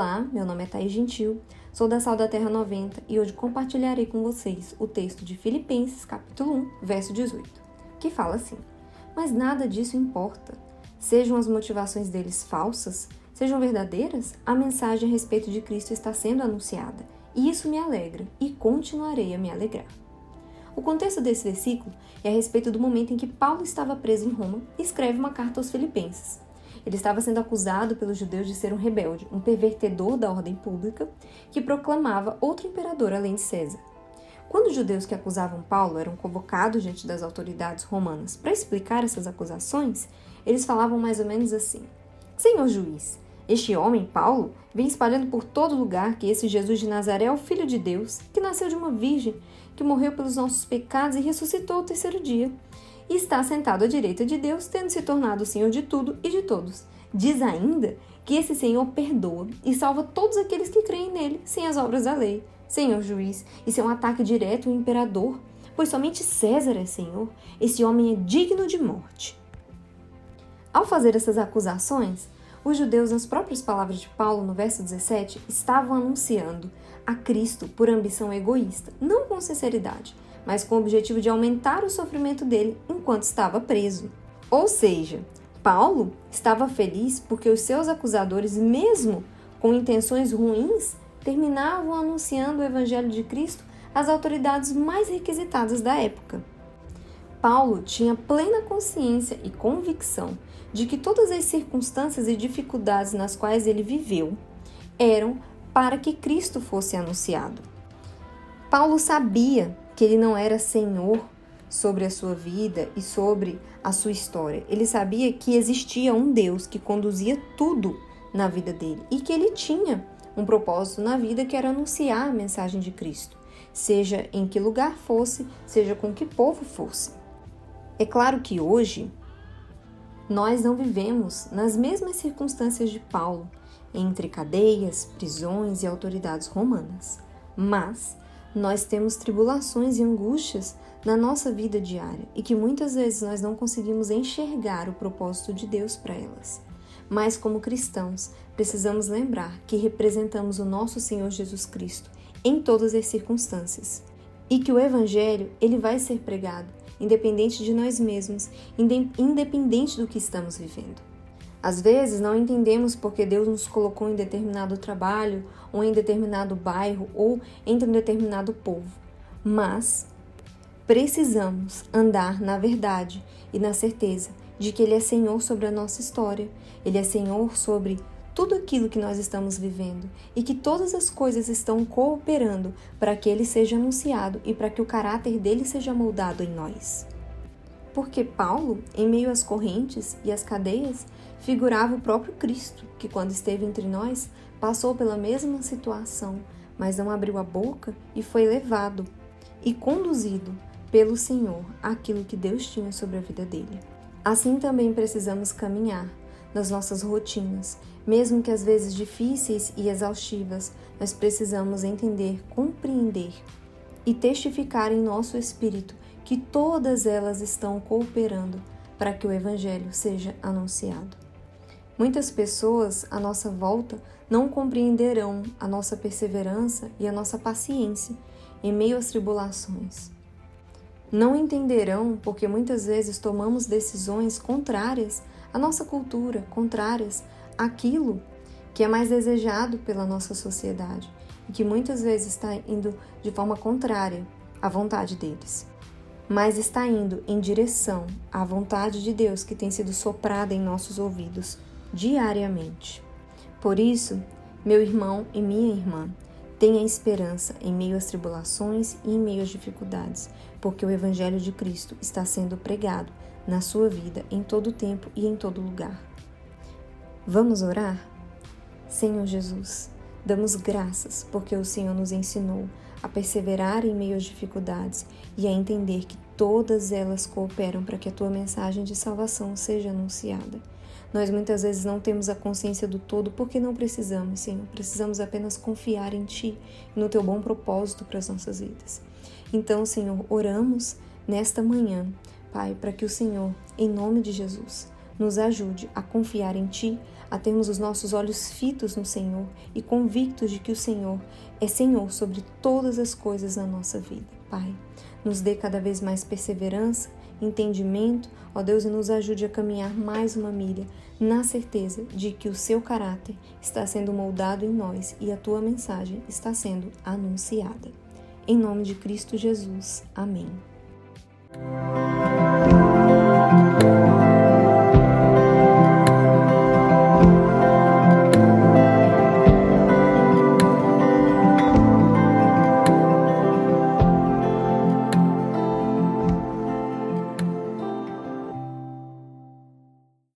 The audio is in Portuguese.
é Gentil, sou da Sal da Terra 90 e hoje compartilharei com vocês o texto de Filipenses, capítulo 1, verso 18, que fala assim: Mas nada disso importa. Sejam as motivações deles falsas, sejam verdadeiras, a mensagem a respeito de Cristo está sendo anunciada, e isso me alegra e continuarei a me alegrar. O contexto desse versículo é a respeito do momento em que Paulo estava preso em Roma e escreve uma carta aos Filipenses. Ele estava sendo acusado pelos judeus de ser um rebelde, um pervertedor da ordem pública, que proclamava outro imperador além de César. Quando os judeus que acusavam Paulo eram convocados diante das autoridades romanas para explicar essas acusações, eles falavam mais ou menos assim: Senhor juiz, este homem, Paulo, vem espalhando por todo lugar que esse Jesus de Nazaré é o Filho de Deus, que nasceu de uma virgem, que morreu pelos nossos pecados e ressuscitou ao terceiro dia e está sentado à direita de Deus, tendo se tornado o Senhor de tudo e de todos. Diz ainda que esse Senhor perdoa e salva todos aqueles que creem nele, sem as obras da lei. Senhor juiz, isso é um ataque direto ao imperador, pois somente César é Senhor. Esse homem é digno de morte. Ao fazer essas acusações, os judeus, nas próprias palavras de Paulo, no verso 17, estavam anunciando a Cristo por ambição egoísta, não com sinceridade, mas com o objetivo de aumentar o sofrimento dele enquanto estava preso. Ou seja, Paulo estava feliz porque os seus acusadores, mesmo com intenções ruins, terminavam anunciando o Evangelho de Cristo às autoridades mais requisitadas da época. Paulo tinha plena consciência e convicção de que todas as circunstâncias e dificuldades nas quais ele viveu eram para que Cristo fosse anunciado. Paulo sabia que ele não era senhor sobre a sua vida e sobre a sua história. Ele sabia que existia um Deus que conduzia tudo na vida dele e que ele tinha um propósito na vida que era anunciar a mensagem de Cristo, seja em que lugar fosse, seja com que povo fosse. É claro que hoje nós não vivemos nas mesmas circunstâncias de Paulo, entre cadeias, prisões e autoridades romanas, mas nós temos tribulações e angústias na nossa vida diária e que muitas vezes nós não conseguimos enxergar o propósito de Deus para elas. Mas como cristãos, precisamos lembrar que representamos o nosso Senhor Jesus Cristo em todas as circunstâncias e que o evangelho, ele vai ser pregado independente de nós mesmos, independente do que estamos vivendo. Às vezes não entendemos porque Deus nos colocou em determinado trabalho, ou em determinado bairro, ou entre um determinado povo, mas precisamos andar na verdade e na certeza de que Ele é Senhor sobre a nossa história, Ele é Senhor sobre tudo aquilo que nós estamos vivendo e que todas as coisas estão cooperando para que Ele seja anunciado e para que o caráter dele seja moldado em nós. Porque Paulo, em meio às correntes e às cadeias, figurava o próprio Cristo, que quando esteve entre nós, passou pela mesma situação, mas não abriu a boca e foi levado e conduzido pelo Senhor aquilo que Deus tinha sobre a vida dele. Assim também precisamos caminhar nas nossas rotinas, mesmo que às vezes difíceis e exaustivas, nós precisamos entender, compreender e testificar em nosso espírito que todas elas estão cooperando para que o Evangelho seja anunciado. Muitas pessoas à nossa volta não compreenderão a nossa perseverança e a nossa paciência em meio às tribulações. Não entenderão porque muitas vezes tomamos decisões contrárias à nossa cultura, contrárias àquilo que é mais desejado pela nossa sociedade e que muitas vezes está indo de forma contrária à vontade deles mas está indo em direção à vontade de Deus que tem sido soprada em nossos ouvidos diariamente. Por isso, meu irmão e minha irmã, tenha esperança em meio às tribulações e em meio às dificuldades, porque o Evangelho de Cristo está sendo pregado na sua vida em todo tempo e em todo lugar. Vamos orar? Senhor Jesus, damos graças porque o Senhor nos ensinou a perseverar em meio às dificuldades e a entender que todas elas cooperam para que a tua mensagem de salvação seja anunciada. Nós muitas vezes não temos a consciência do todo porque não precisamos, Senhor. Precisamos apenas confiar em Ti e no Teu bom propósito para as nossas vidas. Então, Senhor, oramos nesta manhã, Pai, para que o Senhor, em nome de Jesus, nos ajude a confiar em Ti, a termos os nossos olhos fitos no Senhor e convictos de que o Senhor é Senhor sobre todas as coisas na nossa vida. Pai, nos dê cada vez mais perseverança, entendimento, ó Deus, e nos ajude a caminhar mais uma milha, na certeza de que o seu caráter está sendo moldado em nós e a tua mensagem está sendo anunciada. Em nome de Cristo Jesus. Amém.